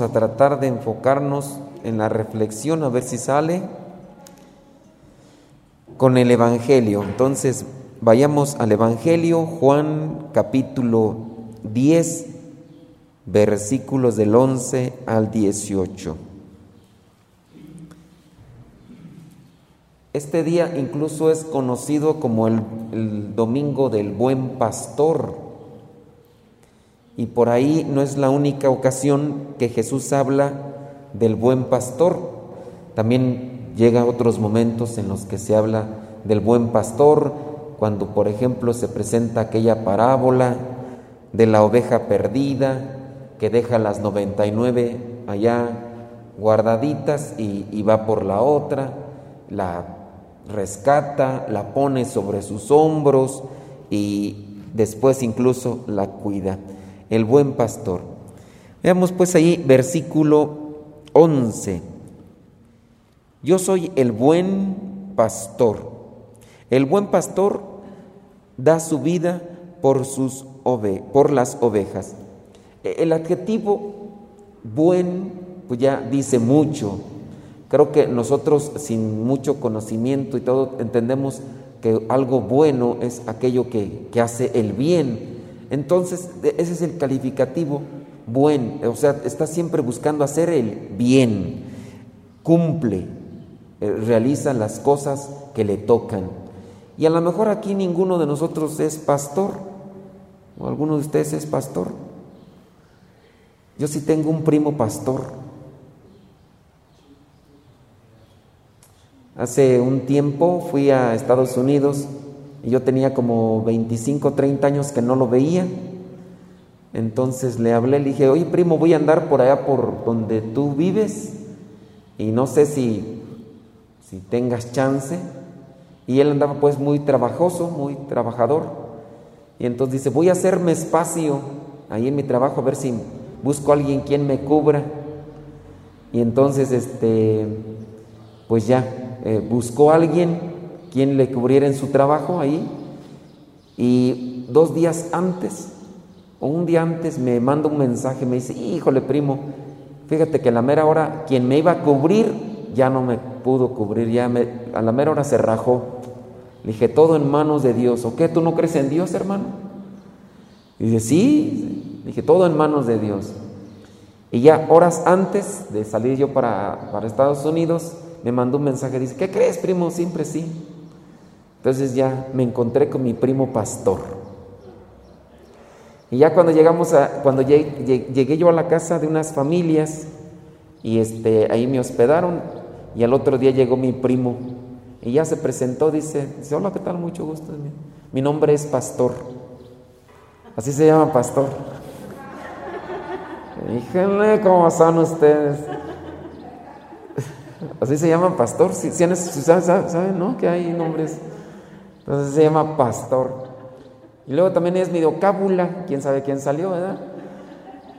a tratar de enfocarnos en la reflexión, a ver si sale, con el Evangelio. Entonces, vayamos al Evangelio, Juan capítulo 10, versículos del 11 al 18. Este día incluso es conocido como el, Domingo del Buen Pastor. Y por ahí no es la única ocasión que Jesús habla del buen pastor. También llega otros momentos en los que se habla del buen pastor, cuando por ejemplo se presenta aquella parábola de la oveja perdida que deja las 99 allá guardaditas y, y va por la otra, la rescata, la pone sobre sus hombros y después incluso la cuida. El buen pastor. Veamos pues ahí versículo 11. Yo soy el buen pastor. El buen pastor da su vida por sus ove por las ovejas. El adjetivo buen pues ya dice mucho. Creo que nosotros sin mucho conocimiento y todo entendemos que algo bueno es aquello que, que hace el bien. Entonces, ese es el calificativo buen, o sea, está siempre buscando hacer el bien, cumple, eh, realiza las cosas que le tocan. Y a lo mejor aquí ninguno de nosotros es pastor, o alguno de ustedes es pastor. Yo sí tengo un primo pastor. Hace un tiempo fui a Estados Unidos y yo tenía como 25, 30 años que no lo veía. Entonces le hablé, le dije, oye primo, voy a andar por allá por donde tú vives y no sé si, si tengas chance. Y él andaba pues muy trabajoso, muy trabajador. Y entonces dice, voy a hacerme espacio ahí en mi trabajo a ver si busco a alguien quien me cubra. Y entonces, este, pues ya, eh, buscó a alguien quien le cubriera en su trabajo ahí. Y dos días antes un día antes me manda un mensaje, me dice, híjole primo, fíjate que a la mera hora quien me iba a cubrir ya no me pudo cubrir, ya me, a la mera hora se rajó. Le dije, todo en manos de Dios. ¿O qué? ¿Tú no crees en Dios, hermano? Y dice, sí. Dije, todo en manos de Dios. Y ya horas antes de salir yo para, para Estados Unidos, me mandó un mensaje, dice, ¿qué crees, primo? Siempre sí. Entonces ya me encontré con mi primo pastor. Y ya cuando llegamos a, cuando llegué, yo a la casa de unas familias y este, ahí me hospedaron y al otro día llegó mi primo y ya se presentó, dice, dice hola, ¿qué tal? Mucho gusto. Mi nombre es Pastor. Así se llama Pastor. Díjenle cómo son ustedes. Así se llama Pastor. Si, ¿saben, ¿Saben, no? Que hay nombres. Entonces se llama Pastor. Y luego también es medio cábula, quién sabe quién salió, ¿verdad?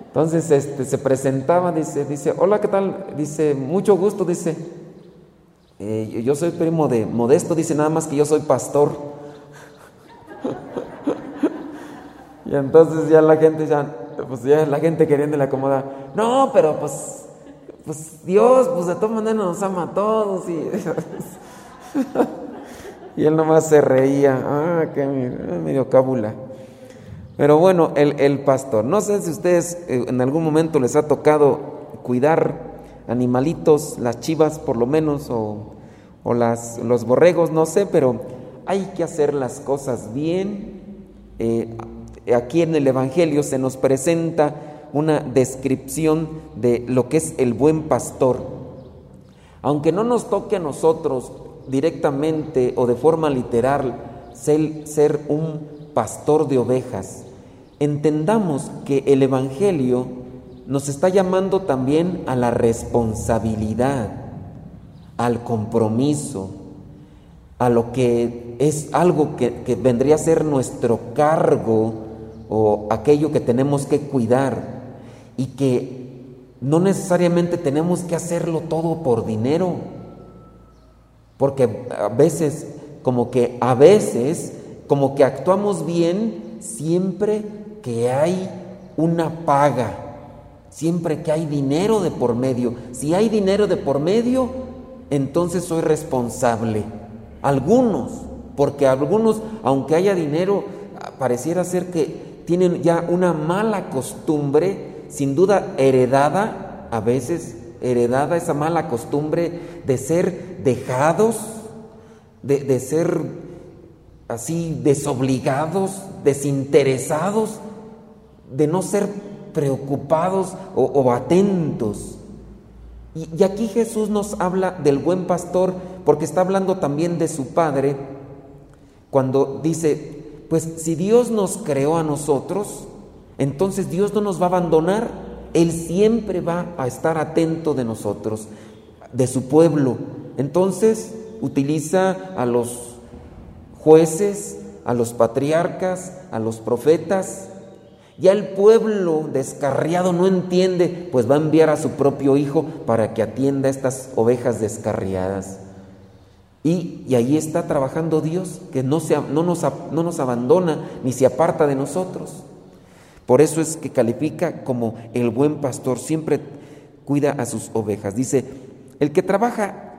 Entonces este, se presentaba, dice, dice, hola, ¿qué tal? Dice, mucho gusto, dice, eh, yo soy primo de Modesto, dice nada más que yo soy pastor. y entonces ya la gente, ya, pues ya la gente queriendo la acomodar, no, pero pues, pues Dios, pues de todas maneras nos ama a todos y... Y él nomás se reía, ah, qué medio cábula. Pero bueno, el, el, pastor, no sé si ustedes eh, en algún momento les ha tocado cuidar animalitos, las chivas por lo menos, o, o las, los borregos, no sé, pero hay que hacer las cosas bien. Eh, aquí en el Evangelio se nos presenta una descripción de lo que es el buen pastor. Aunque no nos toque a nosotros directamente o de forma literal ser, un pastor de ovejas, entendamos que el Evangelio nos está llamando también a la responsabilidad, al compromiso, a lo que es algo que, que, vendría a ser nuestro cargo o aquello que tenemos que cuidar y que no necesariamente tenemos que hacerlo todo por dinero porque a veces, como que a veces, como que actuamos bien siempre que hay una paga, siempre que hay dinero de por medio. Si hay dinero de por medio, entonces soy responsable. Algunos, porque algunos, aunque haya dinero, pareciera ser que tienen ya una mala costumbre, sin duda heredada, a veces heredada esa mala costumbre de ser dejados, de, de ser así desobligados, desinteresados, de no ser preocupados o, atentos. Y, y aquí Jesús nos habla del buen pastor porque está hablando también de su Padre cuando dice, pues si Dios nos creó a nosotros, entonces Dios no nos va a abandonar, Él siempre va a estar atento de nosotros, de su pueblo. Entonces utiliza a los jueces, a los patriarcas, a los profetas, ya el pueblo descarriado no entiende, pues va a enviar a su propio hijo para que atienda a estas ovejas descarriadas. Y, ahí está trabajando Dios, que no, no, nos, no nos abandona ni se aparta de nosotros. Por eso es que califica como el buen pastor, siempre cuida a sus ovejas. Dice, el que trabaja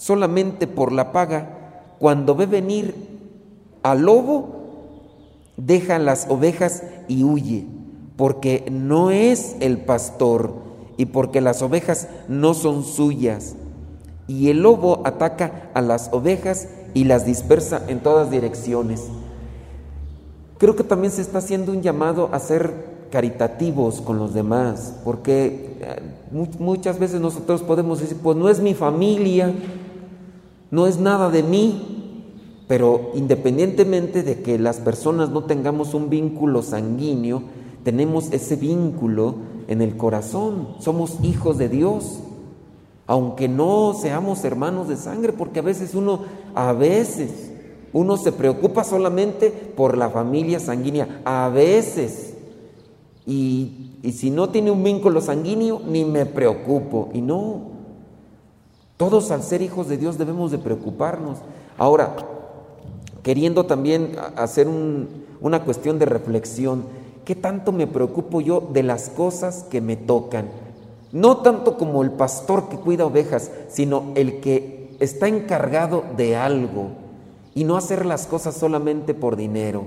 solamente por la paga, cuando ve venir al lobo, deja las ovejas y huye, porque no es el pastor y porque las ovejas no son suyas. Y el lobo ataca a las ovejas y las dispersa en todas direcciones. Creo que también se está haciendo un llamado a ser caritativos con los demás, porque eh, muchas veces nosotros podemos decir, pues no es mi familia, no es nada de mí, pero independientemente de que las personas no tengamos un vínculo sanguíneo, tenemos ese vínculo en el corazón. Somos hijos de Dios. Aunque no seamos hermanos de sangre, porque a veces uno, a veces, uno se preocupa solamente por la familia sanguínea, a veces. Y, y si no tiene un vínculo sanguíneo, ni me preocupo. Y no, todos al ser hijos de Dios debemos de preocuparnos. Ahora, queriendo también hacer una cuestión de reflexión. ¿Qué tanto me preocupo yo de las cosas que me tocan? No tanto como el pastor que cuida ovejas, sino el que está encargado de algo y no hacer las cosas solamente por dinero,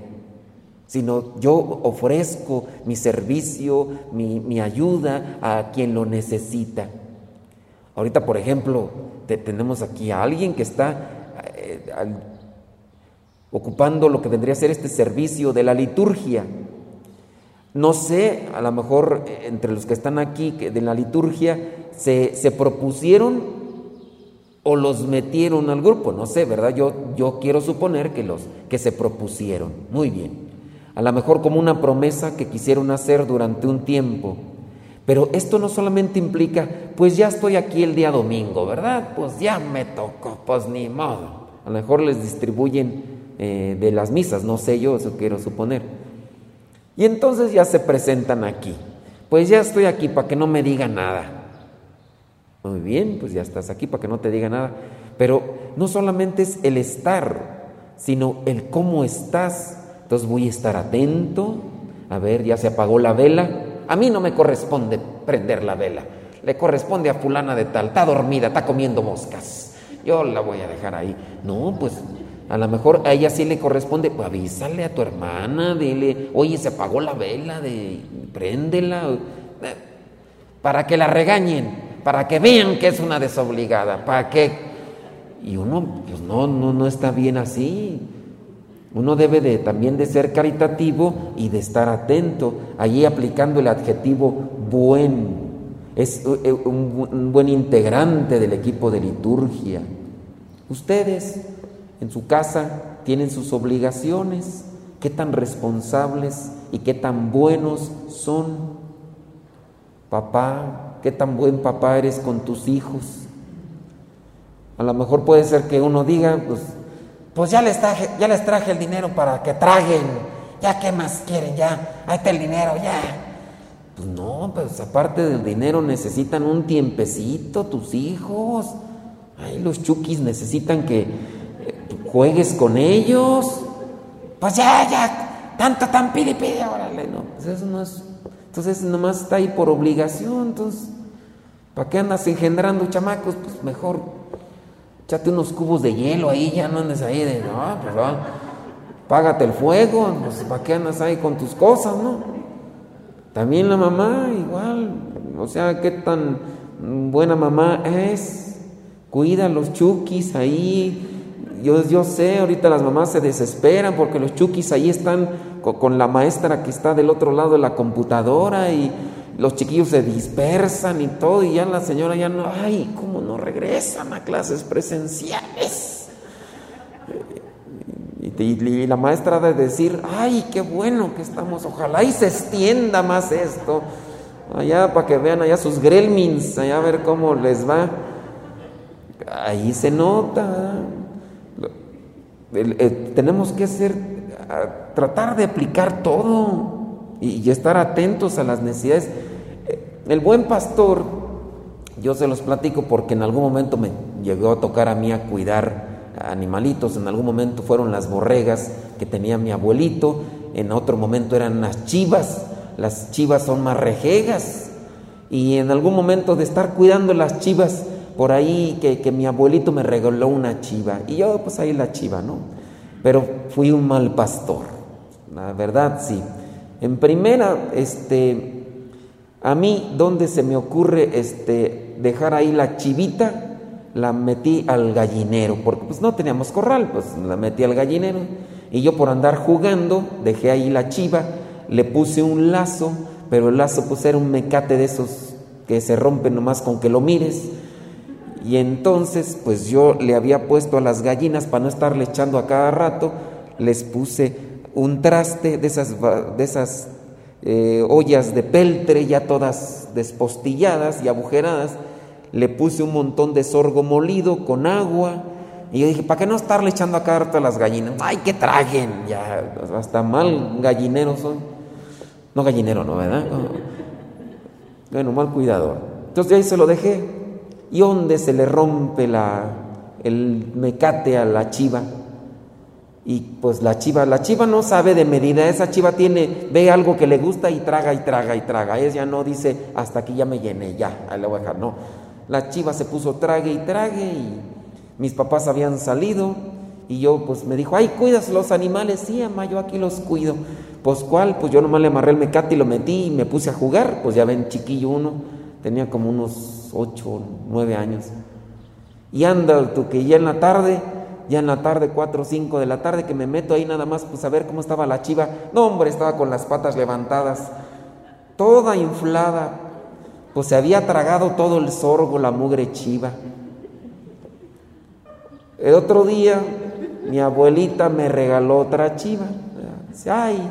sino yo ofrezco mi servicio, mi, ayuda a quien lo necesita. Ahorita, por ejemplo, tenemos aquí a alguien que está eh, ocupando lo que vendría a ser este servicio de la liturgia. No sé, a lo mejor eh, entre los que están aquí de la liturgia se, se propusieron o los metieron al grupo, no sé, ¿verdad? Yo, yo quiero suponer que los que se propusieron. Muy bien. A lo mejor como una promesa que quisieron hacer durante un tiempo. Pero esto no solamente implica, pues ya estoy aquí el día domingo, ¿verdad? Pues ya me tocó, pues ni modo. A lo mejor les distribuyen eh, de las misas, no sé yo, eso quiero suponer. Y entonces ya se presentan aquí. Pues ya estoy aquí para que no me diga nada. Muy bien, pues ya estás aquí para que no te diga nada. Pero no solamente es el estar, sino el cómo estás. Entonces voy a estar atento. A ver, ya se apagó la vela. A mí no me corresponde prender la vela. Le corresponde a fulana de tal. Está dormida, está comiendo moscas. Yo la voy a dejar ahí. No, pues a lo mejor a ella sí le corresponde, pues avísale a tu hermana, dile, oye, se apagó la vela, de, préndela, para que la regañen, para que vean que es una desobligada, para que... Y uno, pues no, no, no está bien así. Uno debe de, también de ser caritativo y de estar atento, allí aplicando el adjetivo buen. Es eh, un buen integrante del equipo de liturgia. Ustedes en su casa tienen sus obligaciones, qué tan responsables y qué tan buenos son. Papá, qué tan buen papá eres con tus hijos. A lo mejor puede ser que uno diga, pues, pues ya les traje, ya les traje el dinero para que traguen, ya qué más quieren, ya, ahí está el dinero, ya. Pues no, pues aparte del dinero necesitan un tiempecito tus hijos. Ay, los chukis necesitan que juegues con ellos. Pues ya, ya, tanto tan pide, pide, órale, no. pues eso no es, entonces nomás está ahí por obligación, entonces, ¿para qué andas engendrando chamacos? Pues mejor échate unos cubos de hielo ahí, ya no andes ahí de, no, pues va, págate el fuego, pues ¿para qué andas ahí con tus cosas, no? También la mamá, igual, o sea, qué tan buena mamá es, cuida a los chukis ahí, yo, yo sé, ahorita las mamás se desesperan porque los chukis ahí están con, la maestra que está del otro lado de la computadora y los chiquillos se dispersan y todo, y ya la señora ya no, ay, ¿cómo no regresan a clases presenciales? Y, la maestra de decir, ay, qué bueno que estamos, ojalá y se extienda más esto, allá para que vean allá sus gremlins, allá a ver cómo les va. Ahí se nota. tenemos que ser, tratar de aplicar todo y, estar atentos a las necesidades. El buen pastor, yo se los platico porque en algún momento me llegó a tocar a mí a cuidar animalitos. En algún momento fueron las borregas que tenía mi abuelito, en otro momento eran las chivas. Las chivas son más rejegas. Y en algún momento de estar cuidando las chivas, por ahí que, que mi abuelito me regaló una chiva. Y yo, pues ahí la chiva, ¿no? Pero fui un mal pastor. La verdad, sí. En primera, este, a mí, ¿dónde se me ocurre este, dejar ahí la chivita? la metí al gallinero, porque pues no teníamos corral, pues la metí al gallinero. Y yo por andar jugando, dejé ahí la chiva, le puse un lazo, pero el lazo pues era un mecate de esos que se rompen nomás con que lo mires. Y entonces pues yo le había puesto a las gallinas para no estarle echando a cada rato, les puse un traste de esas, de esas eh, ollas de peltre ya todas despostilladas y agujeradas le puse un montón de sorgo molido con agua. Y yo dije, ¿para qué no estarle echando a carta a las gallinas? ¡Ay, que traguen! Ya, hasta mal gallinero son. No gallinero, ¿no, verdad? Bueno, mal cuidador. Entonces ahí se lo dejé. ¿Y dónde se le rompe la, el mecate a la chiva? Y pues la chiva, la chiva no sabe de medida, esa chiva tiene, ve algo que le gusta y traga y traga y traga. Ella no dice, hasta aquí ya me llené, ya, ahí la voy a dejar. No, la chiva se puso trague y trague y mis papás habían salido y yo pues me dijo, ay, ¿cuidas los animales? Sí, mamá, yo aquí los cuido. Pues cuál, pues yo nomás le amarré el mecate y lo metí y me puse a jugar, pues ya ven, chiquillo uno, tenía como unos ocho, nueve años. Y anda, tú que ya en la tarde, ya en la tarde, cuatro o cinco de la tarde, que me meto ahí nada más, pues a ver cómo estaba la chiva. No, hombre, estaba con las patas levantadas, toda inflada, pues se había tragado todo el sorgo, la mugre chiva. El otro día mi abuelita me regaló otra chiva. Dice, ay,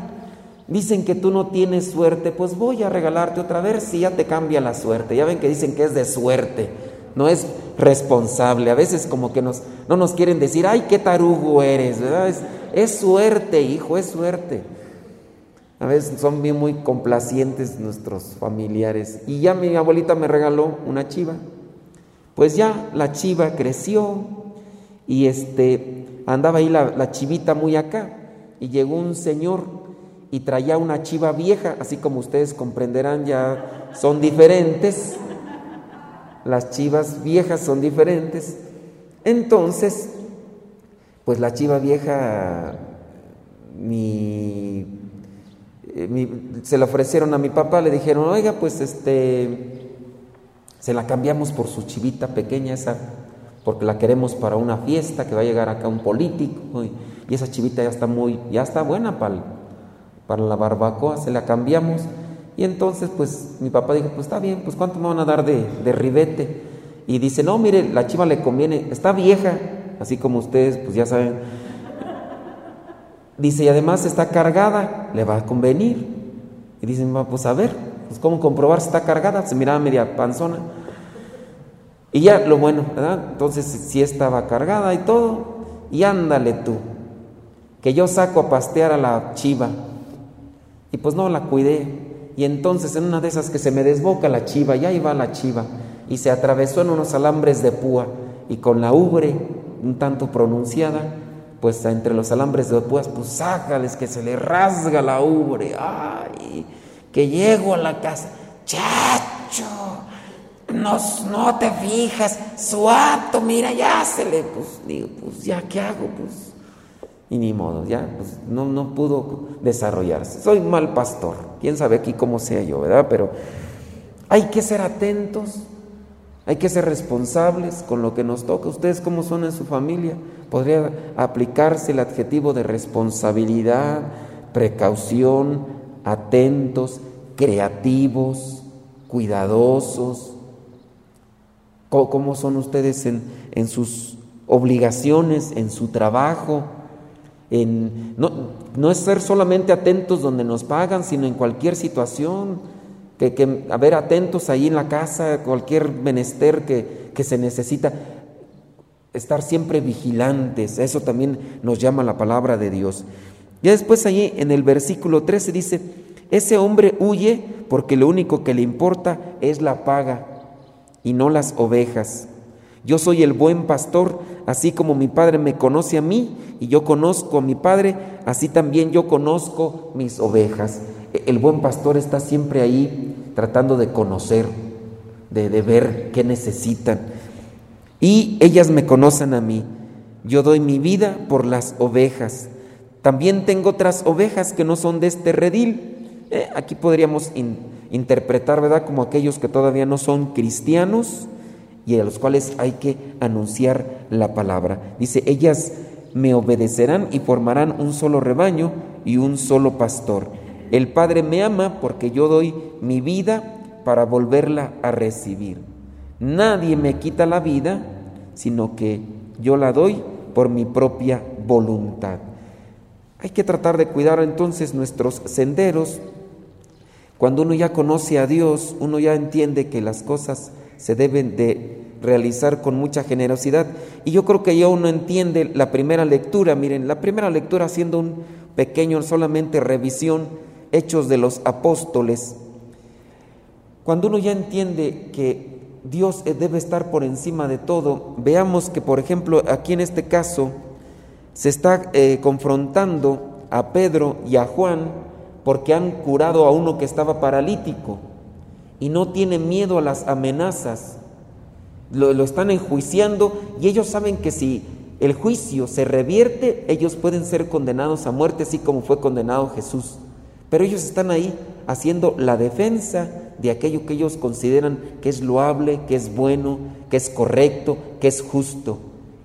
dicen que tú no tienes suerte, pues voy a regalarte otra vez si ya te cambia la suerte. Ya ven que dicen que es de suerte, no es responsable. A veces como que nos, no nos quieren decir, ay, qué tarugo eres, Es, es suerte, hijo, es suerte. A veces son bien muy complacientes nuestros familiares. Y ya mi abuelita me regaló una chiva. Pues ya la chiva creció y este andaba ahí la, la chivita muy acá. Y llegó un señor y traía una chiva vieja, así como ustedes comprenderán, ya son diferentes. Las chivas viejas son diferentes. Entonces, pues la chiva vieja, mi eh, se la ofrecieron a mi papá, le dijeron, oiga, pues este, se la cambiamos por su chivita pequeña esa, porque la queremos para una fiesta, que va a llegar acá un político, y, esa chivita ya está muy, ya está buena para, para la barbacoa, se la cambiamos. Y entonces, pues mi papá dijo, pues está bien, pues ¿cuánto me van a dar de, ribete? Y dice, no, mire, la chiva le conviene, está vieja, así como ustedes, pues ya saben, Dice, y además está cargada, le va a convenir. Y dicen, pues a ver, pues cómo comprobar si está cargada, se miraba media panzona. Y ya lo bueno, ¿verdad? Entonces si estaba cargada y todo, y ándale tú, que yo saco a pastear a la chiva. Y pues no la cuidé. Y entonces en una de esas que se me desboca la chiva, y ahí va la chiva, y se atravesó en unos alambres de púa, y con la ubre un tanto pronunciada, pues entre los alambres de púas, pues sácales que se le rasga la ubre, ay, que llego a la casa, chacho, no, no te fijas, suato, mira, ya se le, pues digo, pues ya, ¿qué hago? Pues, y ni modo, ya, pues no, no pudo desarrollarse. Soy mal pastor, quién sabe aquí cómo sea yo, ¿verdad? Pero hay que ser atentos, hay que ser responsables con lo que nos toca. ¿Ustedes cómo son en su familia? Podría aplicarse el adjetivo de responsabilidad, precaución, atentos, creativos, cuidadosos. ¿Cómo son ustedes en, en sus obligaciones, en su trabajo? No, no es ser solamente atentos donde nos pagan, sino en cualquier situación. Que, que a ver, atentos ahí en la casa, cualquier menester que, que se necesita. Estar siempre vigilantes, eso también nos llama la palabra de Dios. Ya después allí en el versículo 13 dice, ese hombre huye porque lo único que le importa es la paga y no las ovejas. Yo soy el buen pastor, así como mi Padre me conoce a mí y yo conozco a mi Padre, así también yo conozco mis ovejas. E, el buen pastor está siempre ahí tratando de conocer, de, ver qué necesitan. Y ellas me conocen a mí. Yo doy mi vida por las ovejas. También tengo otras ovejas que no son de este redil. Eh, aquí podríamos interpretar, ¿verdad? Como aquellos que todavía no son cristianos y a los cuales hay que anunciar la palabra. Dice, ellas me obedecerán y formarán un solo rebaño y un solo pastor. El Padre me ama porque yo doy mi vida para volverla a recibir. Nadie me quita la vida, sino que yo la doy por mi propia voluntad. Hay que tratar de cuidar entonces nuestros senderos. Cuando uno ya conoce a Dios, uno ya entiende que las cosas se deben de realizar con mucha generosidad. Y yo creo que ya uno entiende la primera lectura, miren, la primera lectura haciendo un pequeño solamente revisión, hechos de los apóstoles. Cuando uno ya entiende que Dios debe estar por encima de todo, veamos que, por ejemplo, aquí en este caso se está eh, confrontando a Pedro y a Juan porque han curado a uno que estaba paralítico y no tiene miedo a las amenazas. Lo, están enjuiciando y ellos saben que si el juicio se revierte, ellos pueden ser condenados a muerte, así como fue condenado Jesús. Pero ellos están ahí haciendo la defensa de aquello que ellos consideran que es loable, que es bueno, que es correcto, que es justo.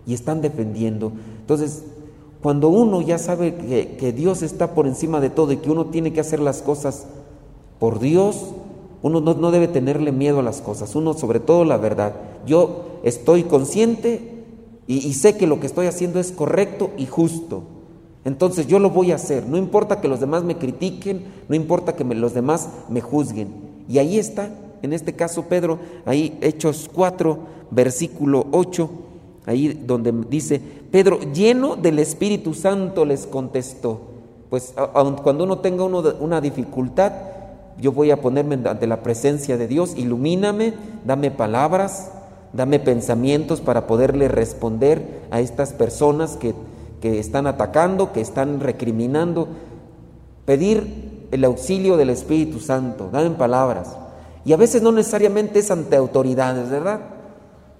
Y están defendiendo. Entonces, cuando uno ya sabe que, que Dios está por encima de todo y que uno tiene que hacer las cosas por Dios, uno no, debe tenerle miedo a las cosas, uno sobre todo la verdad. Yo estoy consciente y, sé que lo que estoy haciendo es correcto y justo. Entonces yo lo voy a hacer. No importa que los demás me critiquen, no importa que los demás me juzguen. Y ahí está, en este caso Pedro, ahí Hechos 4, versículo 8, ahí donde dice, Pedro, lleno del Espíritu Santo, les contestó. Pues aun cuando uno tenga una dificultad, yo voy a ponerme ante la presencia de Dios, ilumíname, dame palabras, dame pensamientos para poderle responder a estas personas que, que están atacando, que están recriminando. Pedir el auxilio del Espíritu Santo, dame palabras. Y a veces no necesariamente es ante autoridades, ¿verdad?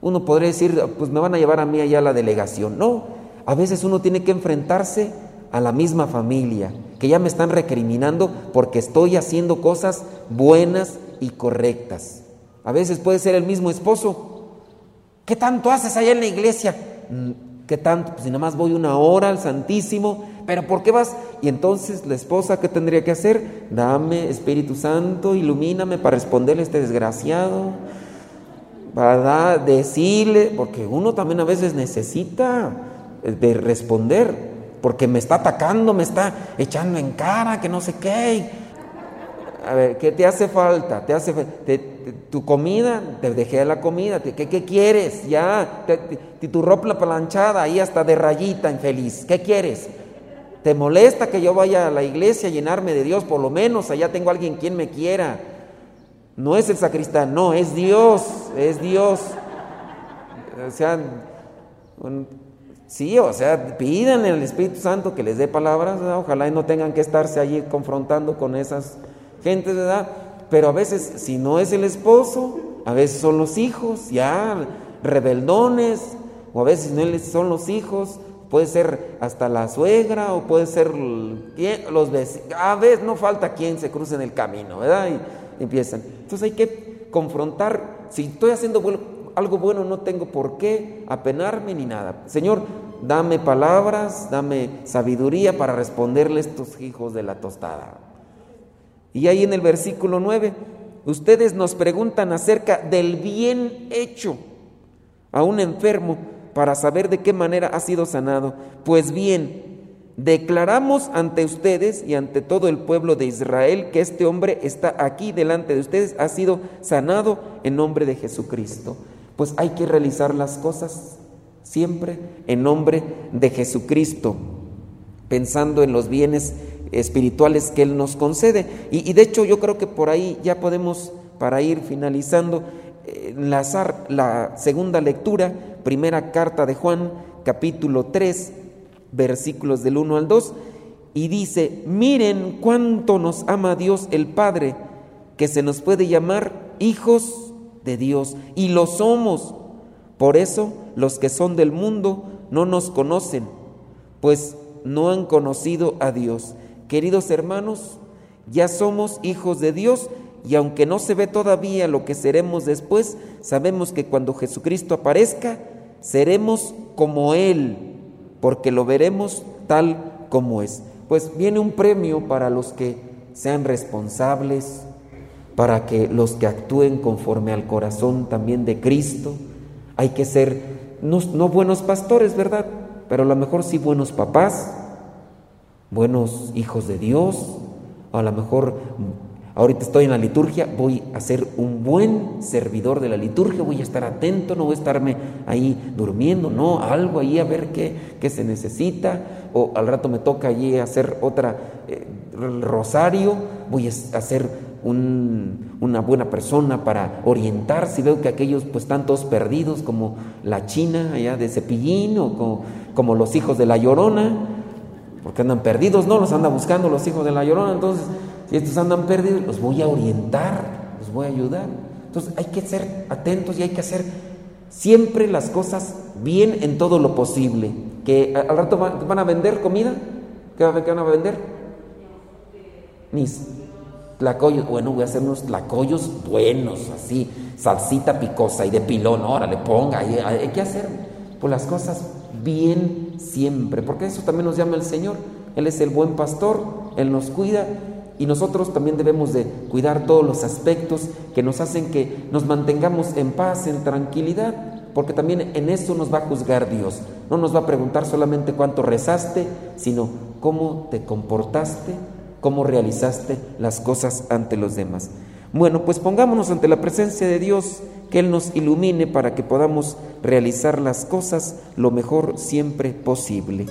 Uno podría decir, pues me van a llevar a mí allá a la delegación. No, a veces uno tiene que enfrentarse a la misma familia, que ya me están recriminando porque estoy haciendo cosas buenas y correctas. A veces puede ser el mismo esposo. ¿Qué tanto haces allá en la iglesia? Mm, ¿Qué tanto? Pues si nada más voy una hora al Santísimo, pero ¿por qué vas? Y entonces la esposa, ¿qué tendría que hacer? Dame Espíritu Santo, ilumíname para responderle a este desgraciado, para decirle, porque uno también a veces necesita eh, de responder porque me está atacando, me está echando en cara, que no sé qué. A ver, ¿qué te hace falta? ¿Te hace tu comida? Te dejé la comida. ¿Qué, quieres? Ya, tu ropa planchada ahí hasta de rayita, infeliz. ¿Qué quieres? ¿Te molesta que yo vaya a la iglesia a llenarme de Dios? Por lo menos allá tengo alguien quien me quiera. No es el sacristán, no, es Dios, es Dios. O sea, Sí, o sea, pídanle al Espíritu Santo que les dé palabras, ojalá y no tengan que estarse allí confrontando con esas gentes, ¿verdad? Pero a veces, si no es el esposo, a veces son los hijos, ya, rebeldones, o a veces no son los hijos, puede ser hasta la suegra, o puede ser los vecinos, a veces no falta quien se cruce en el camino, ¿verdad? Y empiezan. Entonces hay que confrontar, si estoy haciendo algo bueno, no tengo por qué apenarme ni nada. Señor, dame palabras, dame sabiduría para responderle a estos hijos de la tostada. Y ahí en el versículo 9, ustedes nos preguntan acerca del bien hecho a un enfermo para saber de qué manera ha sido sanado. Pues bien, declaramos ante ustedes y ante todo el pueblo de Israel que este hombre está aquí delante de ustedes, ha sido sanado en nombre de Jesucristo. Pues hay que realizar las cosas siempre en nombre de Jesucristo, pensando en los bienes espirituales que Él nos concede. Y, de hecho yo creo que por ahí ya podemos, para ir finalizando, enlazar la segunda lectura, primera carta de Juan, capítulo 3, versículos del 1 al 2, y dice, miren cuánto nos ama Dios el Padre, que se nos puede llamar hijos de Dios, y lo somos. Por eso los que son del mundo no nos conocen, pues no han conocido a Dios. Queridos hermanos, ya somos hijos de Dios y aunque no se ve todavía lo que seremos después, sabemos que cuando Jesucristo aparezca, seremos como Él, porque lo veremos tal como es. Pues viene un premio para los que sean responsables, para que los que actúen conforme al corazón también de Cristo. Hay que ser no, no buenos pastores, ¿verdad? Pero a lo mejor sí buenos papás, buenos hijos de Dios, a lo mejor ahorita estoy en la liturgia, voy a ser un buen servidor de la liturgia, voy a estar atento, no voy a estarme ahí durmiendo, no, algo ahí a ver qué, qué se necesita, o al rato me toca allí hacer otra eh, rosario, voy a hacer una buena persona para orientar, si veo que aquellos pues están todos perdidos, como la China allá de Cepillín, o como, como los hijos de la Llorona, porque andan perdidos, no, los anda buscando los hijos de la llorona, entonces si estos andan perdidos, los voy a orientar, los voy a ayudar. Entonces hay que ser atentos y hay que hacer siempre las cosas bien en todo lo posible. Que al rato van, a vender comida, ¿qué van a vender? Mis tlacoyos, bueno, voy a hacer unos tlacoyos buenos, así, salsita picosa y de pilón, órale, ponga, hay, hay que hacer pues las cosas bien siempre, porque eso también nos llama el Señor. Él es el buen pastor, Él nos cuida y nosotros también debemos de cuidar todos los aspectos que nos hacen que nos mantengamos en paz, en tranquilidad, porque también en eso nos va a juzgar Dios. No nos va a preguntar solamente cuánto rezaste, sino cómo te comportaste, cómo realizaste las cosas ante los demás. Bueno, pues pongámonos ante la presencia de Dios, que Él nos ilumine para que podamos realizar las cosas lo mejor siempre posible.